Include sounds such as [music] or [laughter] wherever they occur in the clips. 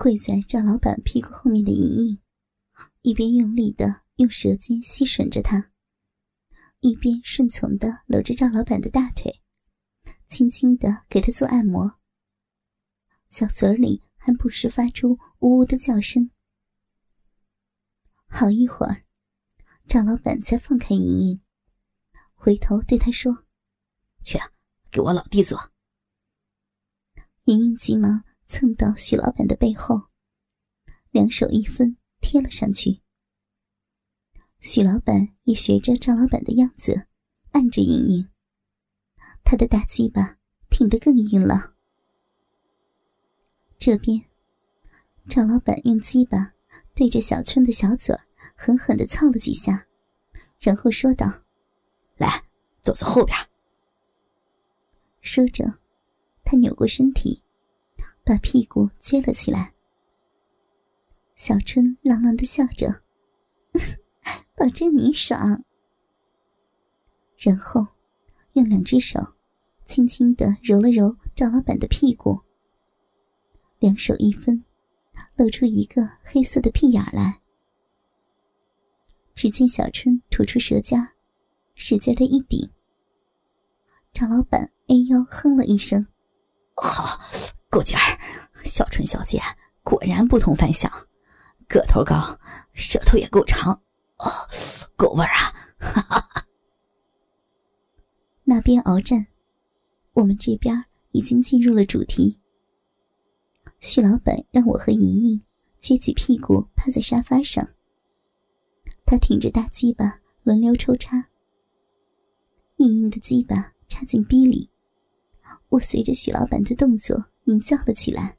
跪在赵老板屁股后面的莹莹，一边用力的用舌尖吸吮着他，一边顺从的搂着赵老板的大腿，轻轻的给他做按摩。小嘴里还不时发出呜呜的叫声。好一会儿，赵老板才放开莹莹，回头对他说：“去，给我老弟做。”莹莹急忙蹭到许老板的背后，两手一分贴了上去。许老板也学着赵老板的样子，按着莹莹，他的大鸡巴挺得更硬了。这边，赵老板用鸡巴对着小春的小嘴狠狠的操了几下，然后说道：“来，坐坐后边。”说着。他扭过身体，把屁股撅了起来。小春朗朗的笑着，[laughs] 保证你爽。然后，用两只手轻轻的揉了揉赵老板的屁股，两手一分，露出一个黑色的屁眼来。只见小春吐出舌尖，使劲的一顶。赵老板哎呦哼了一声。好，[laughs] 够劲儿！小春小姐果然不同凡响，个头高，舌头也够长，哦，够味儿啊！哈哈。那边鏖战，我们这边已经进入了主题。徐老板让我和莹莹撅起屁股趴在沙发上，他挺着大鸡巴轮流抽插，莹莹的鸡巴插进逼里。我随着徐老板的动作，鸣叫了起来。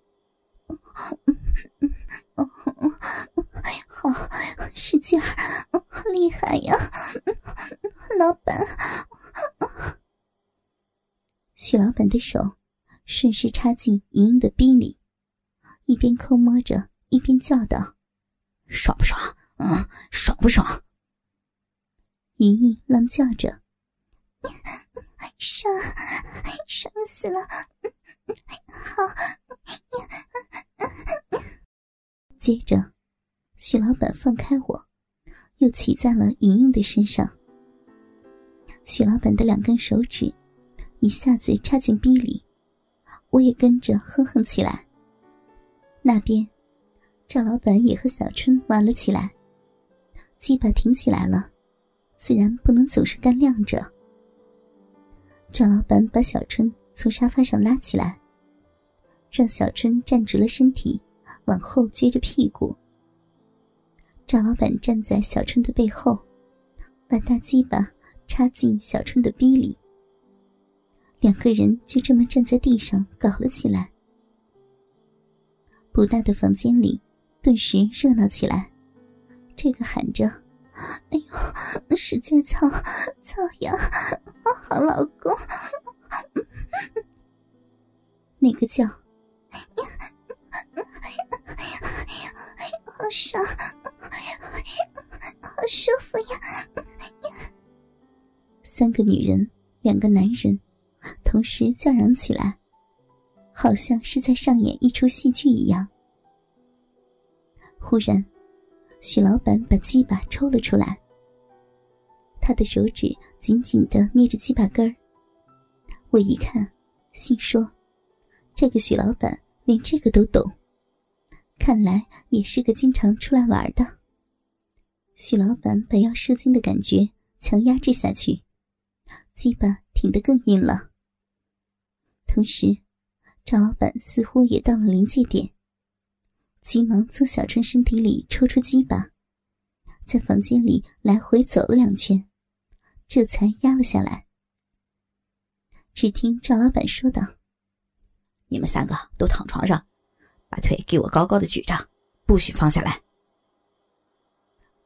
好使劲儿，厉害呀，老板！许老板的手顺势插进莹莹的逼里，一边抠摸着，一边叫道：“爽不爽？嗯，爽不爽？”莹莹浪叫着。[laughs] 爽，爽死了！好。[laughs] 接着，许老板放开我，又骑在了莹莹的身上。许老板的两根手指一下子插进逼里，我也跟着哼哼起来。那边，赵老板也和小春玩了起来，鸡巴挺起来了，自然不能总是干晾着。赵老板把小春从沙发上拉起来，让小春站直了身体，往后撅着屁股。赵老板站在小春的背后，把大鸡巴插进小春的逼里。两个人就这么站在地上搞了起来。不大的房间里顿时热闹起来，这个喊着。哎呦，使劲操操呀！好老公，那个叫，好爽，好舒服呀！三个女人，两个男人，同时叫嚷起来，好像是在上演一出戏剧一样。忽然。许老板把鸡巴抽了出来，他的手指紧紧的捏着鸡巴根儿。我一看，心说：“这个许老板连这个都懂，看来也是个经常出来玩的。”许老板把要射精的感觉强压制下去，鸡巴挺得更硬了。同时，赵老板似乎也到了临界点。急忙从小春身体里抽出鸡巴，在房间里来回走了两圈，这才压了下来。只听赵老板说道：“你们三个都躺床上，把腿给我高高的举着，不许放下来。”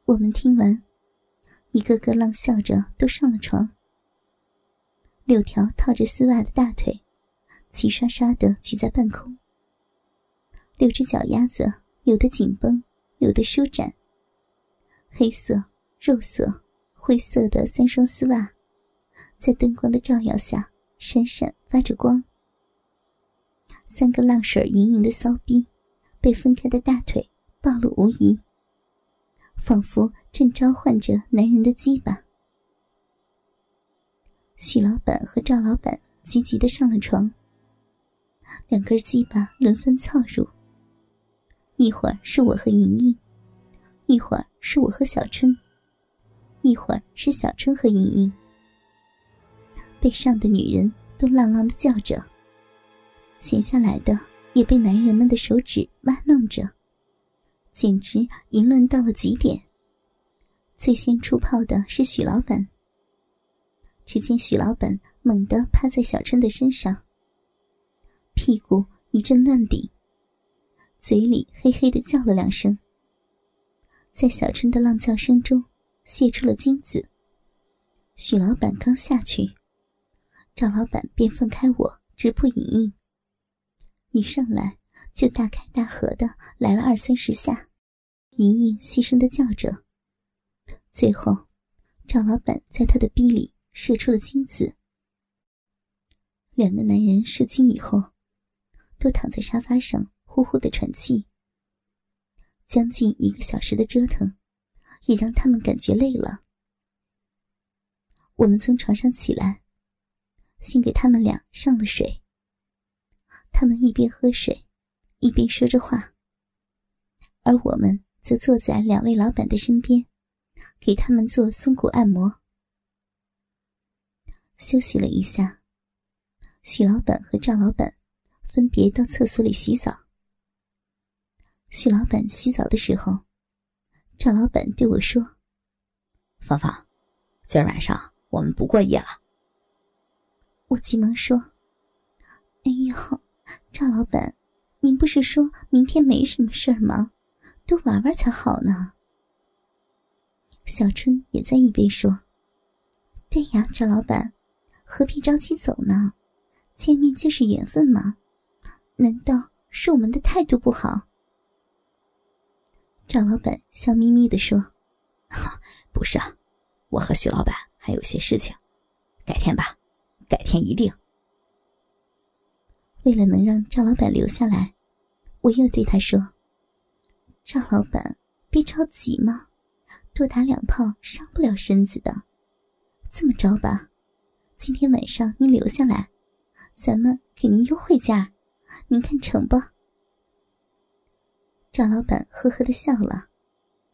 我们听完，一个个浪笑着都上了床。六条套着丝袜的大腿，齐刷刷的举在半空。六只脚丫子，有的紧绷，有的舒展。黑色、肉色、灰色的三双丝袜，在灯光的照耀下闪闪发着光。三个浪水盈盈的骚逼，被分开的大腿暴露无遗，仿佛正召唤着男人的鸡巴。许老板和赵老板急急的上了床，两根鸡巴轮番操入。一会儿是我和莹莹，一会儿是我和小春，一会儿是小春和莹莹。被上的女人都浪浪的叫着，闲下来的也被男人们的手指挖弄着，简直淫乱到了极点。最先出炮的是许老板。只见许老板猛地趴在小春的身上，屁股一阵乱顶，嘴里嘿嘿的叫了两声，在小春的浪叫声中泄出了精子。许老板刚下去，赵老板便放开我，直扑莹莹。一上来就大开大合的来了二三十下，莹莹细声的叫着。最后，赵老板在他的逼里。射出了精子。两个男人射精以后，都躺在沙发上呼呼的喘气。将近一个小时的折腾，也让他们感觉累了。我们从床上起来，先给他们俩上了水。他们一边喝水，一边说着话，而我们则坐在两位老板的身边，给他们做松骨按摩。休息了一下，许老板和赵老板分别到厕所里洗澡。许老板洗澡的时候，赵老板对我说：“芳芳，今儿晚上我们不过夜了。”我急忙说：“哎呦，赵老板，您不是说明天没什么事儿吗？多玩玩才好呢。”小春也在一边说：“对呀，赵老板。”何必着急走呢？见面就是缘分嘛，难道是我们的态度不好？赵老板笑眯眯的说：“ [laughs] 不是啊，我和徐老板还有些事情，改天吧，改天一定。”为了能让赵老板留下来，我又对他说：“赵老板，别着急嘛，多打两炮伤不了身子的，这么着吧。”今天晚上您留下来，咱们给您优惠价，您看成不？赵老板呵呵的笑了，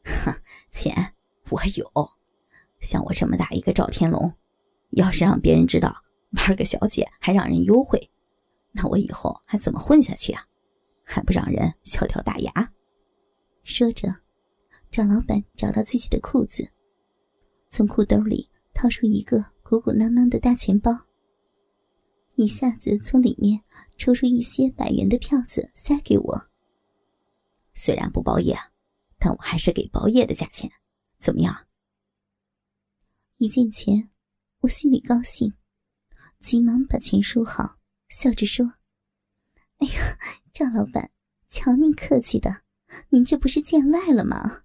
哈，钱我有，像我这么大一个赵天龙，要是让别人知道玩个小姐还让人优惠，那我以后还怎么混下去啊？还不让人笑掉大牙？说着，张老板找到自己的裤子，从裤兜里掏出一个。鼓鼓囊囊的大钱包，一下子从里面抽出一些百元的票子塞给我。虽然不包夜，但我还是给包夜的价钱，怎么样？一见钱，我心里高兴，急忙把钱收好，笑着说：“哎呀，赵老板，瞧您客气的，您这不是见外了吗？”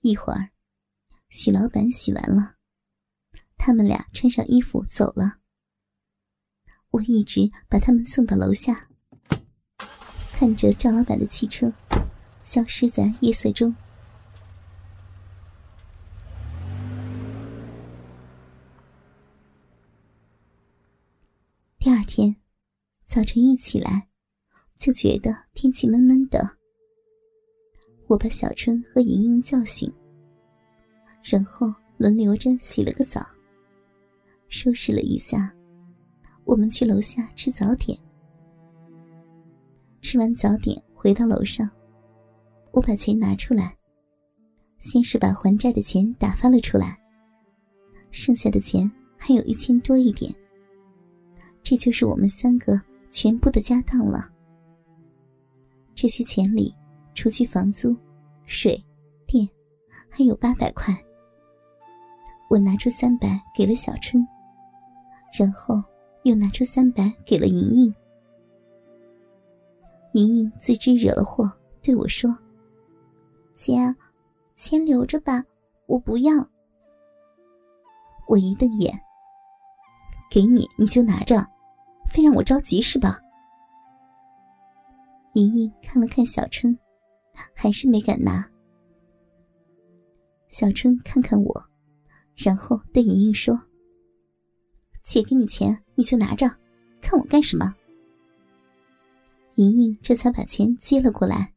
一会儿，许老板洗完了。他们俩穿上衣服走了，我一直把他们送到楼下，看着赵老板的汽车消失在夜色中。第二天早晨一起来，就觉得天气闷闷的。我把小春和莹莹叫醒，然后轮流着洗了个澡。收拾了一下，我们去楼下吃早点。吃完早点回到楼上，我把钱拿出来，先是把还债的钱打发了出来，剩下的钱还有一千多一点。这就是我们三个全部的家当了。这些钱里，除去房租、水电，还有八百块。我拿出三百给了小春。然后又拿出三百给了莹莹。莹莹自知惹了祸，对我说：“姐，钱留着吧，我不要。”我一瞪眼：“给你你就拿着，非让我着急是吧？”莹莹看了看小春，还是没敢拿。小春看看我，然后对莹莹说：“姐给你钱，你就拿着，看我干什么？”莹莹这才把钱接了过来。